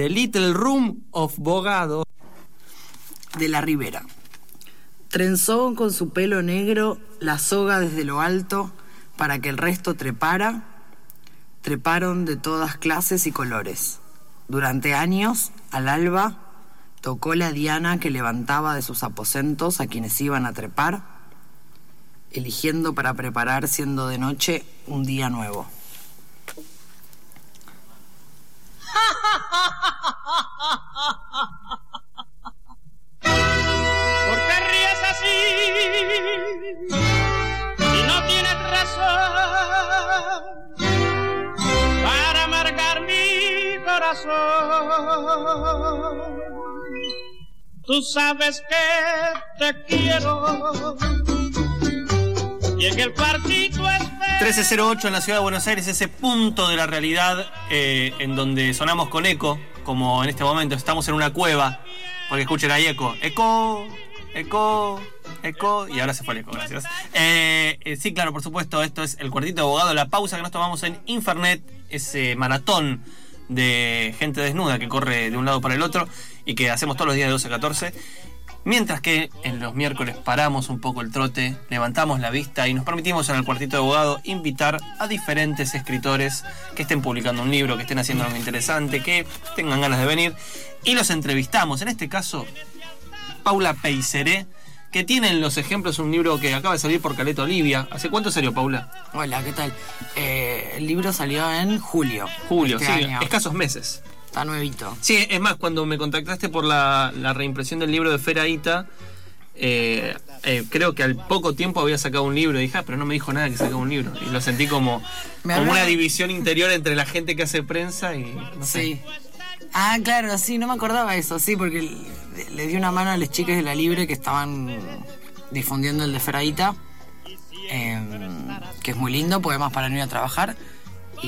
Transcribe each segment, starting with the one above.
The Little Room of Bogado. de la Ribera. Trenzó con su pelo negro la soga desde lo alto para que el resto trepara. Treparon de todas clases y colores. Durante años, al alba, tocó la diana que levantaba de sus aposentos a quienes iban a trepar, eligiendo para preparar, siendo de noche, un día nuevo. ¿Por qué ríes así? Si no tienes razón para amargar mi corazón. Tú sabes que te quiero y en el espero. 1308 en la ciudad de Buenos Aires, ese punto de la realidad eh, en donde sonamos con eco, como en este momento estamos en una cueva, porque escuchen ahí eco, eco, eco, eco, y ahora se fue el eco, gracias. Eh, eh, sí, claro, por supuesto, esto es el cuartito de abogado, la pausa que nos tomamos en Infernet, ese maratón de gente desnuda que corre de un lado para el otro y que hacemos todos los días de 12 a 14. Mientras que en los miércoles paramos un poco el trote, levantamos la vista y nos permitimos en el cuartito de abogado invitar a diferentes escritores que estén publicando un libro, que estén haciendo algo interesante, que tengan ganas de venir y los entrevistamos. En este caso, Paula Peiseré, que tiene en los ejemplos un libro que acaba de salir por Caleta Olivia. ¿Hace cuánto salió, Paula? Hola, ¿qué tal? Eh, el libro salió en julio. Julio, este sí, año. escasos meses. Está nuevito. Sí, es más, cuando me contactaste por la, la reimpresión del libro de Feraíta, eh, eh, creo que al poco tiempo había sacado un libro y dije, ah, pero no me dijo nada que sacaba un libro. Y lo sentí como, como una división interior entre la gente que hace prensa y no sé. Sí. Ah, claro, sí, no me acordaba eso, sí, porque le, le di una mano a las chicas de la Libre que estaban difundiendo el de Feraíta, em, que es muy lindo, además para no ir a trabajar. Y,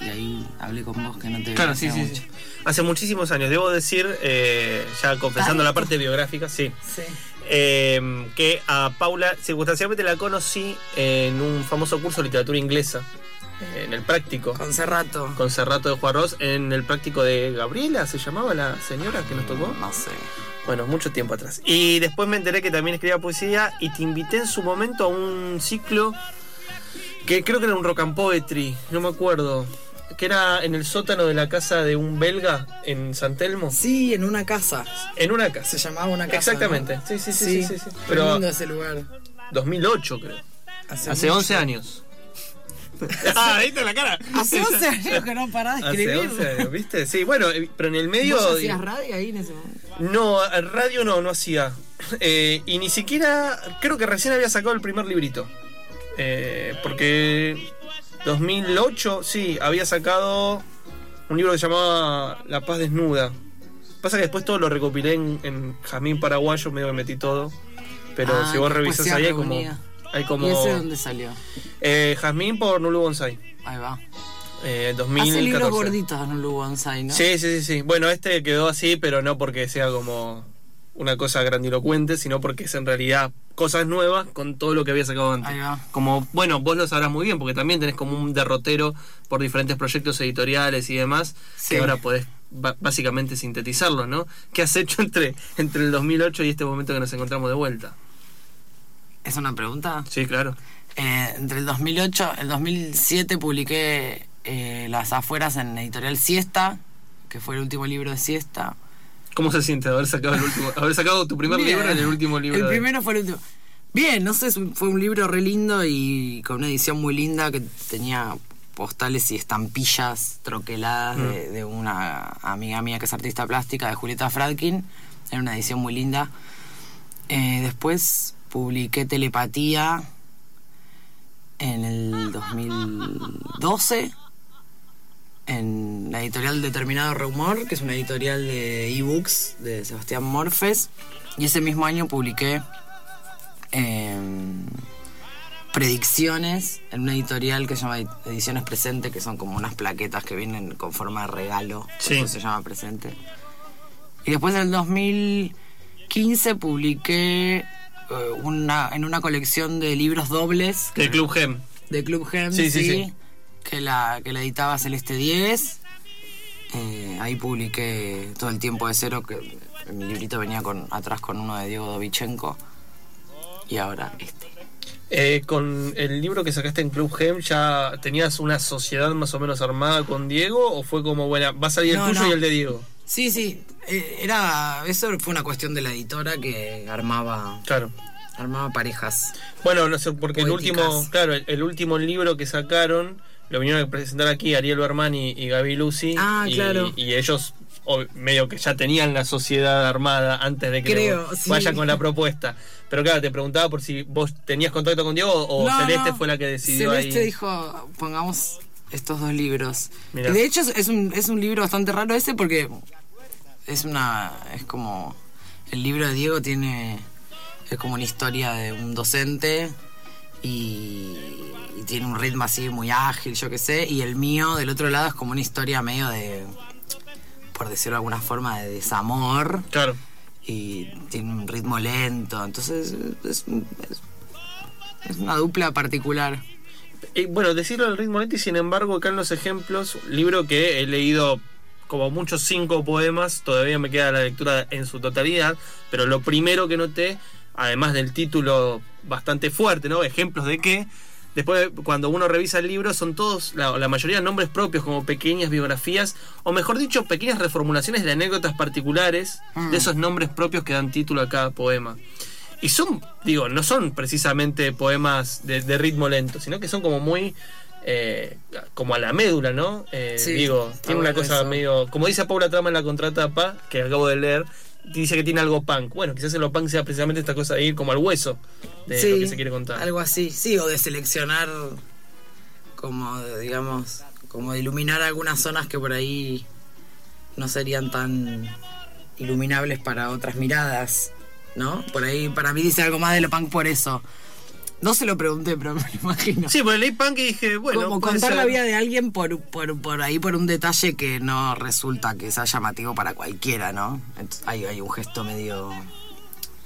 y ahí hablé con vos que no te Claro, sí, sí, mucho. sí. Hace muchísimos años, debo decir, eh, ya confesando la parte biográfica, sí. Sí. Eh, que a Paula circunstancialmente la conocí en un famoso curso de literatura inglesa, eh, en el práctico. Con Cerrato. con Cerrato de Juarros en el práctico de Gabriela, se llamaba la señora que nos tocó. No sé. Bueno, mucho tiempo atrás. Y después me enteré que también escribía poesía y te invité en su momento a un ciclo que creo que era un rock and poetry, no me acuerdo. Que era en el sótano de la casa de un belga en San Telmo. Sí, en una casa. En una casa. Se llamaba una casa. Exactamente. ¿no? Sí, sí, sí, sí, sí, sí. Pero Pero- lindo ese lugar. 2008 creo. Hace, Hace mucho. 11 años. ah, ¿viste la cara? Hace 11 años que no parás de Hace escribir. 11 años, ¿viste? Sí, bueno, eh, pero en el medio... ¿Vos hacías radio ahí en ese momento? No, radio no, no hacía. Eh, y ni siquiera. Creo que recién había sacado el primer librito. Eh, porque 2008, sí, había sacado un libro que se llamaba La Paz Desnuda. Pasa que después todo lo recopilé en, en Jamín Paraguayo, medio que metí todo. Pero Ah, si vos revisás ahí hay como. Hay como ¿Y ese dónde salió? eh, Jazmín por Nulu Bonsai. Ahí va. Eh, Hace 2014. libros gorditos un Bonsai, ¿no? Sí, sí, sí, sí. Bueno, este quedó así, pero no porque sea como una cosa grandilocuente, sino porque es en realidad cosas nuevas con todo lo que había sacado antes. Ahí va. Como, bueno, vos lo sabrás muy bien, porque también tenés como un derrotero por diferentes proyectos editoriales y demás, Sí. que ahora podés básicamente sintetizarlo, ¿no? ¿Qué has hecho entre, entre el 2008 y este momento que nos encontramos de vuelta? ¿Es una pregunta? Sí, claro. Eh, entre el 2008 el 2007 publiqué eh, Las afueras en editorial Siesta, que fue el último libro de Siesta. ¿Cómo se siente haber sacado el último, haber sacado tu primer libro en el último libro? El de- primero fue el último. Bien, no sé, fue un libro re lindo y con una edición muy linda que tenía postales y estampillas troqueladas Mm. de, de una amiga mía que es artista plástica, de Julieta Fradkin. Era una edición muy linda. Eh, después publiqué Telepatía en el 2012 en la editorial Determinado Rumor, que es una editorial de ebooks de Sebastián Morfes. Y ese mismo año publiqué em, predicciones en una editorial que se llama Ediciones Presente, que son como unas plaquetas que vienen con forma de regalo. Sí. eso se llama Presente. Y después en el 2015 publiqué eh, una, en una colección de libros dobles Del Club Gem. de Club Gem, Sí, sí, sí, sí. Que, la, que la editaba Celeste 10. Eh, ahí publiqué todo el tiempo de cero, que mi librito venía con atrás con uno de Diego Dovichenko. Y ahora este. Eh, con el libro que sacaste en Club Gem, ¿ya tenías una sociedad más o menos armada con Diego? ¿O fue como, bueno, va a salir el No, tuyo no. y el de Diego? Sí, sí. eh, era, eso fue una cuestión de la editora que armaba, Claro. armaba parejas. Bueno, no sé, porque el último, claro, el, el último libro que sacaron lo vinieron a presentar aquí Ariel Berman y, y Gaby Lucy. Ah, y, claro. Y ellos o- medio que ya tenían la sociedad armada antes de que Creo, sí. vayan con la propuesta. Pero claro, te preguntaba por si vos tenías contacto con Diego o No, Celeste no. fue la que decidió Celeste ahí. dijo, pongamos estos dos libros. Mirá. De hecho es un, es un libro bastante raro ese porque es una es como el libro de Diego tiene es como una historia de un docente y, y tiene un ritmo así muy ágil, yo qué sé, y el mío del otro lado es como una historia medio de por decirlo de alguna forma de desamor Claro. y tiene un ritmo lento, entonces es, es- es una dupla particular. Bueno, decirlo al ritmo lento y sin embargo acá en los ejemplos, libro que he leído como muchos cinco poemas, todavía me queda la lectura en su totalidad, pero lo primero que noté, además del título bastante fuerte, ¿no? Ejemplos de qué, después cuando uno revisa el libro son todos, la, la mayoría nombres propios como pequeñas biografías, o mejor dicho, pequeñas reformulaciones de anécdotas particulares de esos nombres propios que dan título a cada poema. Y son, digo, no son precisamente poemas de, de ritmo lento, sino que son como muy. eh, como a la médula, ¿no? Eh, Sí, digo, tiene una cosa eso. medio. Como dice Paula Trama en la contratapa, que acabo de leer, dice que tiene algo punk. Bueno, quizás en lo punk sea precisamente esta cosa de ir como al hueso de lo que se quiere contar. Algo así, sí, o de seleccionar, como, digamos, como de iluminar algunas zonas que por ahí no serían tan iluminables para otras miradas, ¿no? Por ahí, para mí dice algo más de lo punk por eso. No se lo pregunté, pero me lo imagino. Sí, pues leí punk y dije, bueno. como contar la vida de alguien por, por, por ahí, por un detalle que no resulta que sea llamativo para cualquiera, ¿no? Hay, hay un gesto medio,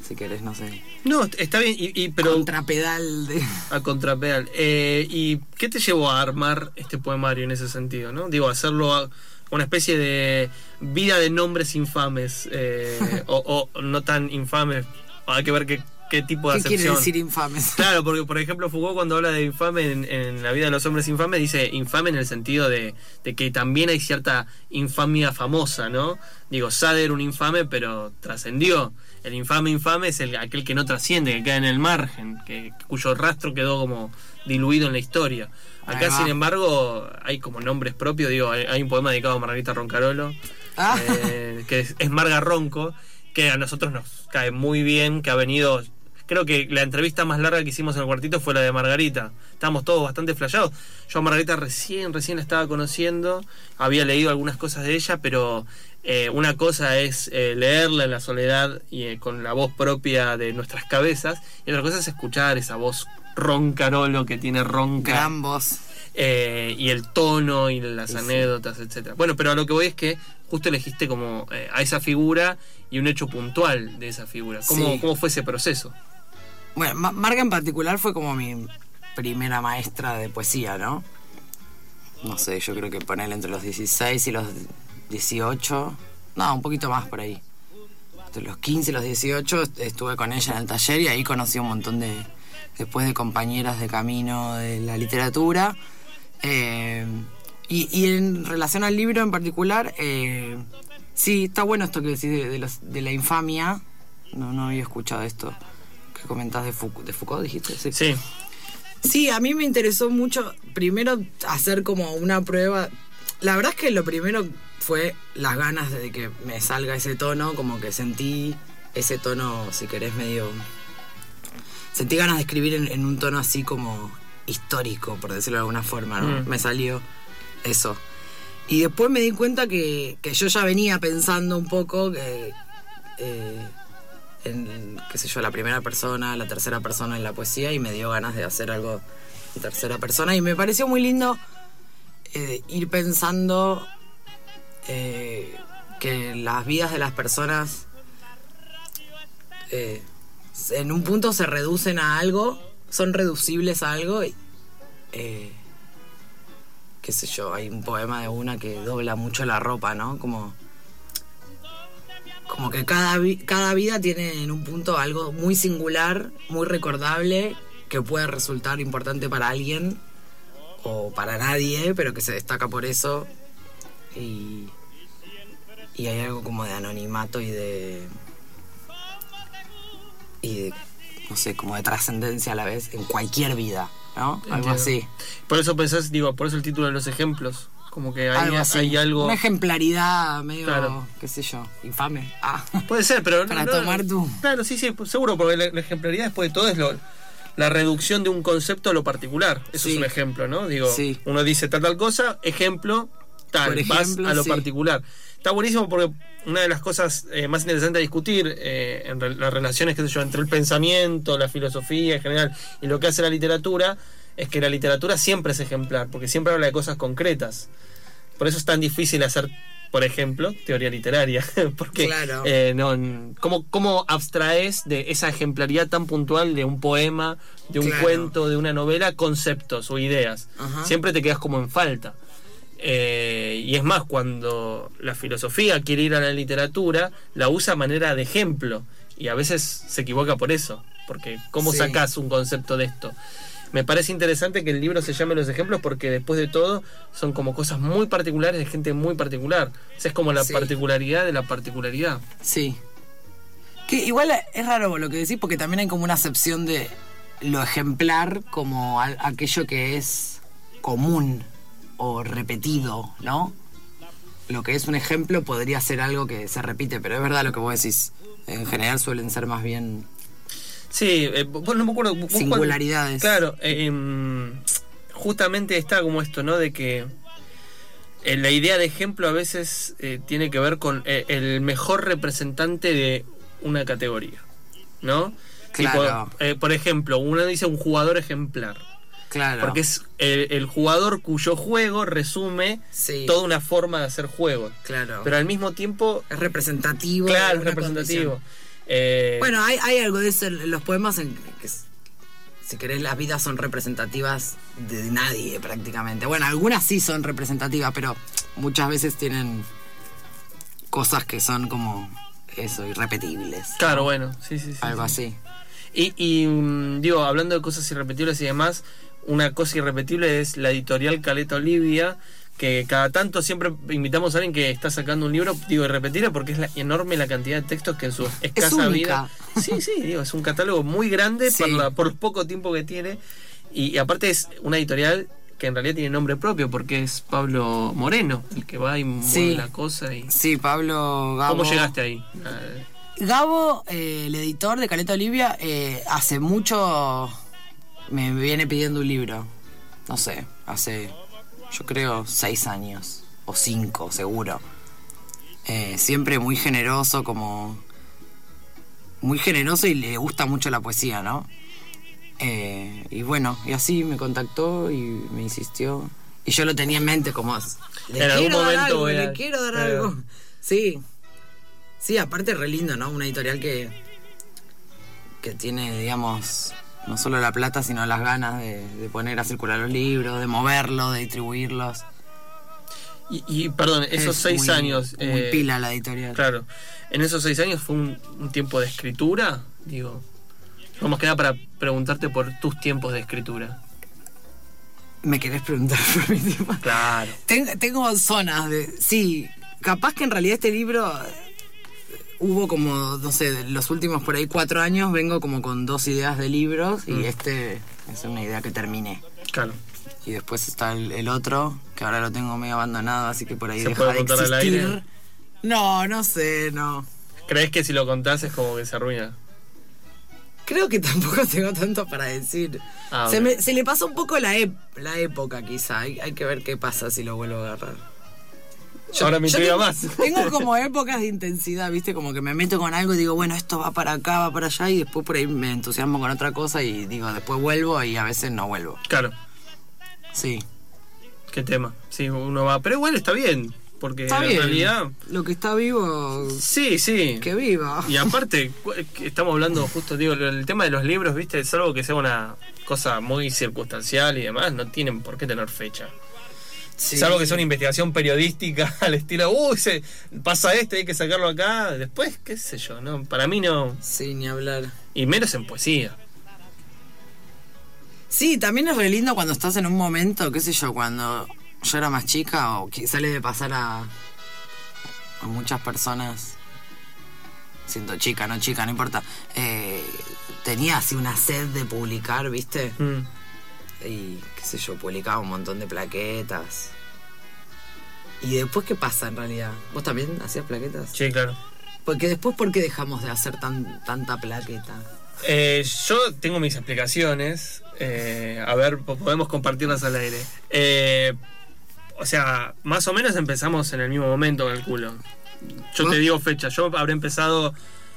si querés, no sé, No, está bien, y, y- pero. contrapedal de... A contrapedal. Eh, ¿Y qué te llevó a armar este poemario en ese sentido? ¿no? Digo, hacerlo a- una especie de vida de nombres infames eh, o, o no tan infames. Hay que ver qué, qué tipo de ¿Qué quiere acepción. decir infames? Claro, porque por ejemplo Foucault cuando habla de infame en, en la vida de los hombres infames dice infame en el sentido de, de que también hay cierta infamia famosa, ¿no? Digo, Sade era un infame pero trascendió. El infame infame es el, aquel que no trasciende, que queda en el margen, que, cuyo rastro quedó como diluido en la historia. Acá, sin embargo, hay como nombres propios, digo, hay, hay un poema dedicado a Margarita Roncarolo, Ah. eh, que es, es Marga Ronco, que a nosotros nos cae muy bien, que ha venido Creo que la entrevista más larga que hicimos en el cuartito fue la de Margarita. Estábamos todos bastante flasheados. Yo a Margarita recién, recién la estaba conociendo. Había leído algunas cosas de ella, pero eh, una cosa es eh, leerla en la soledad y eh, con la voz propia de nuestras cabezas. Y otra cosa es escuchar esa voz roncarolo que tiene ronca. Gran voz. eh, y el tono y las Sí, sí. anécdotas, etcétera. Bueno, pero a lo que voy es que justo elegiste como eh, a esa figura y un hecho puntual de esa figura. ¿Cómo, Sí. cómo fue ese proceso? Bueno, Ma- Marga en particular fue como mi primera maestra de poesía, ¿no? No sé, yo creo que ponerle entre los 16 y los 18. No, un poquito más por ahí. Entre los 15 y los 18 est- estuve con ella en el taller y ahí conocí un montón de. Después de compañeras de camino de la literatura. Eh, y, y en relación al libro en particular, eh, sí, está bueno esto que decís de, de los- de la infamia. No, no había escuchado esto que comentás de Foucault, de Foucault dijiste. Sí. Sí, Sí, a mí me interesó mucho primero hacer como una prueba. La verdad es que lo primero fue las ganas de que me salga ese tono, como que sentí ese tono, si querés, medio... Sentí ganas de escribir en, en un tono así como histórico, por decirlo de alguna forma, ¿no? Mm. Me salió eso. Y después me di cuenta que, que yo ya venía pensando un poco que, eh, en, qué sé yo, la primera persona, la tercera persona en la poesía y me dio ganas de hacer algo en tercera persona y me pareció muy lindo eh, ir pensando eh, que las vidas de las personas eh, en un punto se reducen a algo, son reducibles a algo y, eh, qué sé yo, hay un poema de una que dobla mucho la ropa, ¿no? Como como que cada, vi- cada vida tiene en un punto algo muy singular, muy recordable, que puede resultar importante para alguien o para nadie, pero que se destaca por eso. Y, y hay algo como de anonimato y de. y de. no sé, como de trascendencia a la vez en cualquier vida, ¿no? Algo Entiendo. así. Por eso pensás, digo, por eso el título de los ejemplos. Como que hay algo hay algo. Una ejemplaridad medio, Claro. qué sé yo, infame. Ah. Puede ser, pero. Para tomar tú. Claro, sí, sí, pues, seguro, porque la, la ejemplaridad después de todo es lo, la reducción de un concepto a lo particular. Eso Sí. es un ejemplo, ¿no? Digo, Sí. uno dice tal tal cosa, ejemplo, tal, Por vas ejemplo, a lo sí. particular. Está buenísimo porque una de las cosas eh, más interesantes a discutir eh, en re- las relaciones, qué sé yo, entre el pensamiento, la filosofía en general y lo que hace la literatura, es que la literatura siempre es ejemplar, porque siempre habla de cosas concretas. Por eso es tan difícil hacer, por ejemplo, teoría literaria. porque Claro. eh, no, ¿cómo, ¿Cómo abstraes de esa ejemplaridad tan puntual de un poema, de un Claro. cuento, de una novela, conceptos o ideas? Ajá. Siempre te quedas como en falta. Eh, y es más, cuando la filosofía quiere ir a la literatura, la usa a manera de ejemplo. Y a veces se equivoca por eso. Porque ¿cómo Sí. sacas un concepto de esto? Me parece interesante que el libro se llame Los ejemplos porque después de todo son como cosas muy particulares de gente muy particular. O sea, es como la Sí. particularidad de la particularidad. Sí. Que igual es raro lo que decís porque también hay como una acepción de lo ejemplar como aquello que es común o repetido, ¿no? Lo que es un ejemplo podría ser algo que se repite, pero es verdad lo que vos decís. En general suelen ser más bien Sí, eh, vos no me acuerdo. vos cuando- Singularidades. claro, eh, em, justamente está como esto, ¿no? De que eh, la idea de ejemplo a veces eh, tiene que ver con eh, el mejor representante de una categoría, ¿no? Claro. Tipo, por ejemplo, uno dice un jugador ejemplar. claro. Porque es el, el jugador cuyo juego resume Sí. toda una forma de hacer juegos. Claro. Pero al mismo tiempo, es representativo. claro, es representativo. condición. Eh, Bueno, hay, hay algo de eso en los poemas en que, si querés, las vidas son representativas de nadie prácticamente. Bueno, algunas sí son representativas, pero muchas veces tienen cosas que son como eso, irrepetibles. claro, bueno, sí, sí, sí. Algo sí. así. Y, y, mm, digo, hablando de cosas irrepetibles y demás, una cosa irrepetible es la editorial Caleta Olivia, que cada tanto siempre invitamos a alguien que está sacando un libro, digo, irrepetible porque es la, enorme la cantidad de textos que en su escasa vida. Sí, sí, digo, es un catálogo muy grande Sí. por, la- por poco tiempo que tiene. Y, y aparte es una editorial que en realidad tiene nombre propio porque es Pablo Moreno, el que va y mueve Sí. la cosa. y Sí, Pablo Gabo. ¿Cómo llegaste ahí? Ah, Gabo, eh, el editor de Caleta Olivia, eh, hace mucho me viene pidiendo un libro. No sé, hace yo creo seis años o cinco seguro. Eh, siempre muy generoso, como muy generoso y le gusta mucho la poesía, ¿no? Eh, y bueno, y así me contactó y me insistió. Y yo lo tenía en mente como... Le En algún momento algo, voy a- le quiero dar Claro. algo. Sí. Sí, aparte re lindo, ¿no? Una editorial que... Que tiene, digamos, no solo la plata, sino las ganas de, de poner a circular los libros, de moverlos, de distribuirlos. y, y, perdón, esos Es seis muy- años. Muy eh, pila la editorial. Claro. En esos seis años fue un, un tiempo de escritura, digo. Vamos que nada para preguntarte por tus tiempos de escritura. ¿Me querés preguntar por mi tiempo? Claro. Ten- tengo zonas de. Sí, capaz que en realidad este libro hubo como, no sé, los últimos por ahí cuatro años vengo como con dos ideas de libros Mm. y este es una idea que terminé. Claro. Y después está el, el otro, que ahora lo tengo medio abandonado, así que por ahí ¿Se deja puede de contar al existir. aire? No, no sé, no. ¿Crees que si lo contás es como que se arruina? Creo que tampoco tengo tanto para decir. Ah, se, me- se le pasó un poco la, ep- la época, quizá. Hay, hay que ver qué pasa si lo vuelvo a agarrar. Ahora me Yo intriga más. Tengo como épocas de intensidad, ¿viste? Como que me meto con algo y digo, bueno, esto va para acá, va para allá, y después por ahí me entusiasmo con otra cosa y digo, después vuelvo y a veces no vuelvo. Claro, Sí. qué tema. Sí, uno va. Pero igual está bien. Porque Está en bien. realidad. Lo que está vivo, Sí, sí. que viva. Y aparte, estamos hablando justo, digo, el tema de los libros, viste, es algo que sea una cosa muy circunstancial y demás, no tienen por qué tener fecha. Sí. Salvo que sea una investigación periodística al estilo, uy, se pasa esto, hay que sacarlo acá. Después, qué sé yo, no, para mí no. Sí, ni hablar. Y menos en poesía. Sí, también es re lindo cuando estás en un momento, qué sé yo, cuando yo era más chica o que sale de pasar a, a muchas personas, siendo chica, no chica, no importa, eh, tenía así una sed de publicar, ¿viste? Mm. Y qué sé yo, publicaba un montón de plaquetas. ¿Y después qué pasa en realidad? ¿Vos también hacías plaquetas? Sí, claro. Porque después, ¿por qué dejamos de hacer tan, tanta plaqueta? Eh, yo tengo mis explicaciones. eh, a ver, po- podemos compartirlas al aire. Eh, o sea, más o menos empezamos en el mismo momento, calculo. Yo te digo fecha. Yo habré empezado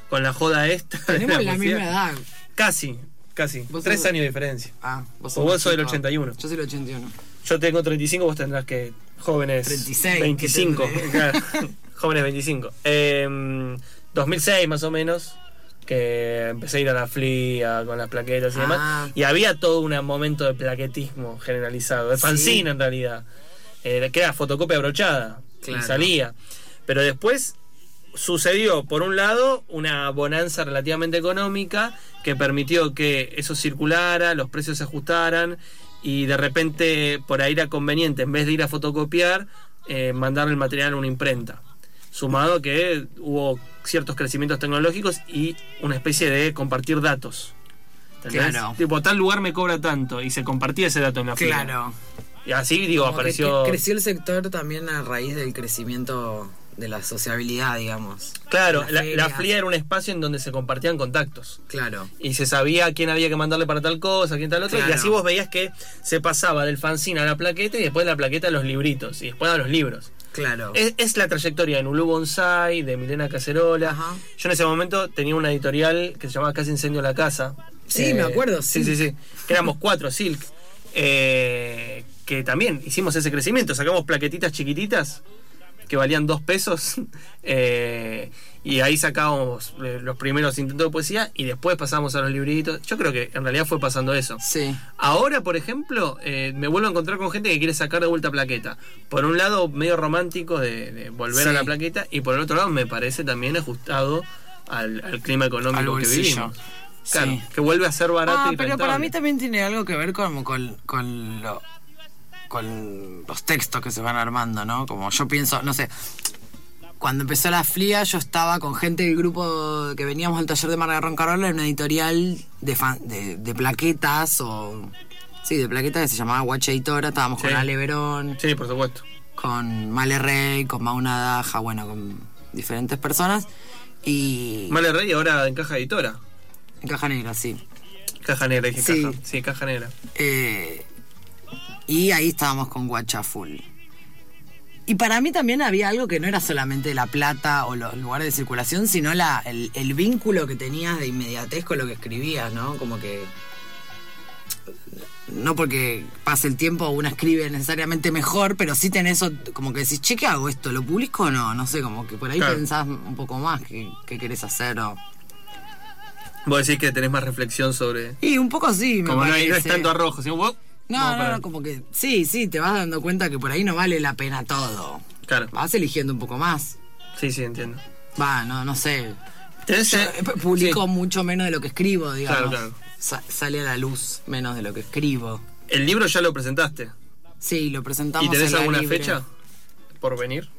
con la joda esta. Tenemos la misma edad. Casi, casi. Tres sos- años de diferencia. Ah, vos O vos sos del chico. 81. Yo soy del 81. Yo tengo 35, vos tendrás que. Jóvenes. 36, 25. ¿qué tendré? claro. jóvenes 25. Eh, 2006 más o menos. Que empecé a ir a la FLIA con las plaquetas y Ah. demás. Y había todo un momento de plaquetismo generalizado. De Sí. fanzine en realidad. Eh, que era fotocopia brochada. Claro. Y salía. Pero después sucedió, por un lado, una bonanza relativamente económica que permitió que eso circulara, los precios se ajustaran y de repente por ahí era conveniente, en vez de ir a fotocopiar, eh, mandar el material a una imprenta. Sumado que hubo ciertos crecimientos tecnológicos y una especie de compartir datos. ¿Entendés? Claro. Tipo, tal lugar me cobra tanto y se compartía ese dato en la fila. Claro. Y así, digo, Como que apareció... que creció el sector también a raíz del crecimiento de la sociabilidad, digamos. Claro, la, la. FLIA era un espacio en donde se compartían contactos. Claro. y se sabía quién había que mandarle para tal cosa, quién tal otra, y Claro. así vos veías que se pasaba del fanzine a la plaqueta y después de la plaqueta a los libritos y después a los libros. Claro. Es, es la trayectoria de Nulú Bonsai, de Milena Cacerola. Ajá. Yo en ese momento tenía una editorial que se llamaba Casi Incendio la Casa. Sí, me acuerdo, Sí, sí. sí, éramos cuatro, Silk. Eh, que también hicimos ese crecimiento. Sacamos plaquetitas chiquititas que valían dos pesos. eh, y ahí sacábamos eh, los primeros intentos de poesía y después pasamos a los libritos. Yo creo que en realidad fue pasando eso. Sí. Ahora, por ejemplo, eh, me vuelvo a encontrar con gente que quiere sacar de vuelta plaqueta. Por un lado, medio romántico de, de volver Sí. a la plaqueta, y por el otro lado, me parece también ajustado al, al clima Al económico que vivimos. Claro, Sí. que vuelve a ser barato Ah, y pero para mí también tiene algo que ver con, con, con, lo- con los textos que se van armando, ¿no? Como yo pienso, no sé, cuando empezó la FLIA yo estaba con gente del grupo que veníamos al taller de Marga Roncarola en una editorial de, fan- de, de plaquetas o... Sí, de plaquetas que se llamaba Guacha Editora, estábamos Sí. con Ale Verón, Sí, por supuesto. con Male Rey, con Mauna Daja, bueno, con diferentes personas y... Male Rey ahora en caja editora. En Caja Negra, sí. Caja negra, dije Sí. caja. Sí, caja negra. Eh, y ahí estábamos con Guacha Full. Y para mí también había algo que no era solamente la plata o los lugares de circulación, sino la, el, el vínculo que tenías de inmediatez con lo que escribías, ¿no? Como que. No porque pase el tiempo uno escribe necesariamente mejor, pero sí tenés eso, como que decís, che, ¿qué hago esto? ¿Lo publico o no? No sé, como que por ahí Claro. pensás un poco más qué, qué querés hacer o. Vos decís que tenés más reflexión sobre. Y un poco sí, me Como no, hay- no es parece. tanto arrojo, sino vos. No, no, para- no, como que sí, sí, te vas dando cuenta que por ahí no vale la pena todo. Claro, Vas eligiendo un poco más. sí, sí, entiendo. Va, no, no sé. Yo eh, publico sí. mucho menos de lo que escribo, digamos. Claro, claro. Sa- sale a la luz menos de lo que escribo. El libro ya lo presentaste. Sí, lo presentamos ¿Y tenés en alguna libre. fecha por venir?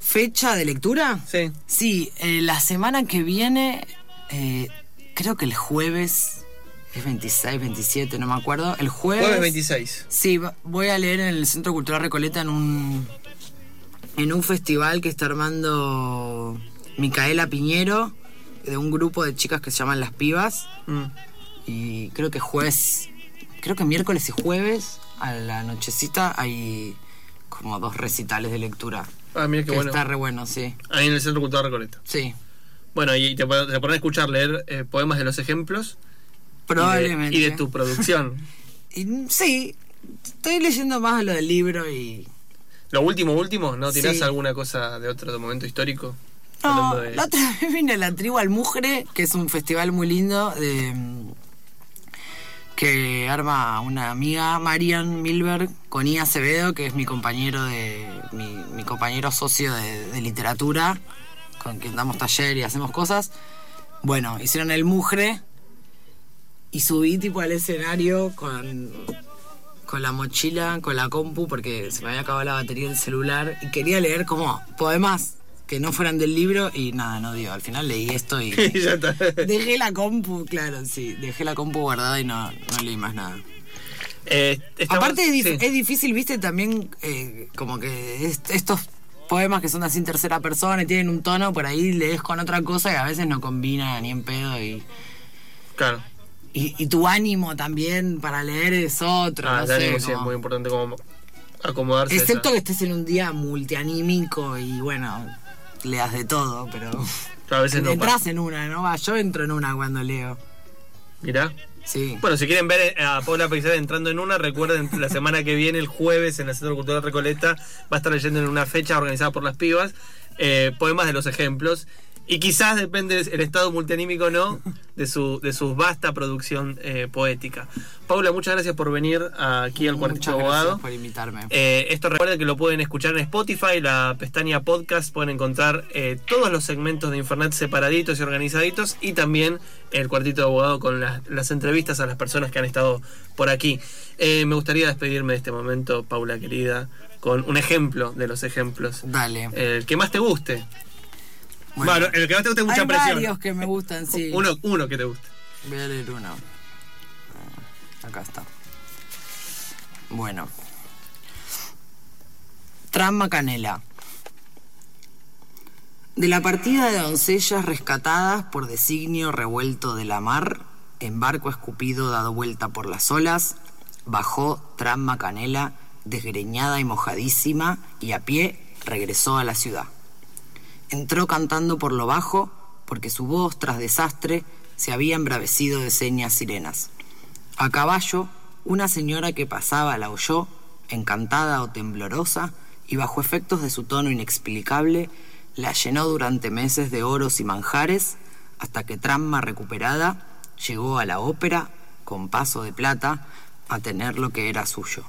¿Fecha de lectura? Sí. Sí, eh, la semana que viene, eh, creo que el jueves, es 26, 27, no me acuerdo. El jueves. Jueves 26. Sí, voy a leer en el Centro Cultural Recoleta en un en un festival que está armando Micaela Piñero de un grupo de chicas que se llaman Las Pibas Mm. y creo que jueves, creo que miércoles y jueves a la nochecita hay como dos recitales de lectura. Ah, mira qué que bueno. está re bueno, sí. Ahí en el Centro Cultural Recoleta. Sí, Bueno, y te, te pones a escuchar leer eh, poemas de los ejemplos. Y de- probablemente. Y de, tu producción. Y, sí, estoy leyendo más lo del libro y... Lo último, último, ¿no tirás Sí. alguna cosa de otro momento histórico? No, de- la otra vez vine a la tribu al Mugre, que es un festival muy lindo de que arma una amiga, Marian Milberg, con Ia Acevedo, que es mi compañero de mi, mi compañero socio de, de literatura, con quien damos taller y hacemos cosas. Bueno, hicieron el Mugre y subí tipo al escenario con con la mochila, con la compu, porque se me había acabado la batería del celular y quería leer como poemas que no fueran del libro y nada, no dio. Al final leí esto y Y ya está. dejé la compu, claro, sí, dejé la compu guardada y no, no leí más nada. Eh, estamos- Aparte es, sí. es difícil, viste, también eh, como que est- estos poemas que son así en tercera persona y tienen un tono, por ahí lees con otra cosa y a veces no combina ni en pedo y... Claro. Y, y tu ánimo también para leer es otro, Ah, no el sé, ánimo sí es muy importante como acomodarse. Excepto que estés en un día multianímico y bueno, leas de todo, pero A veces no entras pasa. en una, ¿no? Va, yo entro en una cuando leo. Mirá. Sí. Bueno, si quieren ver a Paula Peixada entrando en una, recuerden la semana que viene, el jueves, en el Centro Cultural Recoleta, va a estar leyendo en una fecha organizada por las pibas, eh, poemas de los ejemplos. Y quizás depende el estado multianímico o no de su, de su vasta producción eh, poética. Paula, muchas gracias por venir aquí al Cuartito Muchas Abogado. gracias por invitarme. Eh, esto recuerden que lo pueden escuchar en Spotify, la pestaña podcast, pueden encontrar eh, todos los segmentos de Infernet separaditos y organizaditos y también el cuartito de abogado con las, las entrevistas a las personas que han estado por aquí. Me gustaría despedirme de este momento, Paula querida, con un ejemplo de los ejemplos. Dale. El que más te guste. Bueno, Bueno, el que más te guste mucha hay presión. varios que me gustan, sí. Uno, uno que te guste. Voy a leer uno. Acá está. Bueno. Trama Canela. De la partida de doncellas rescatadas por designio revuelto de la mar, en barco escupido dado vuelta por las olas, bajó Trama Canela, desgreñada y mojadísima, y a pie regresó a la ciudad. Entró cantando por lo bajo, porque su voz, tras desastre, se había embravecido de señas sirenas. A caballo, una señora que pasaba la oyó, encantada o temblorosa, y bajo efectos de su tono inexplicable, la llenó durante meses de oros y manjares, hasta que Tramma recuperada llegó a la ópera, con paso de plata, a tener lo que era suyo.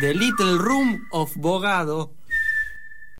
The Little Room of Bogado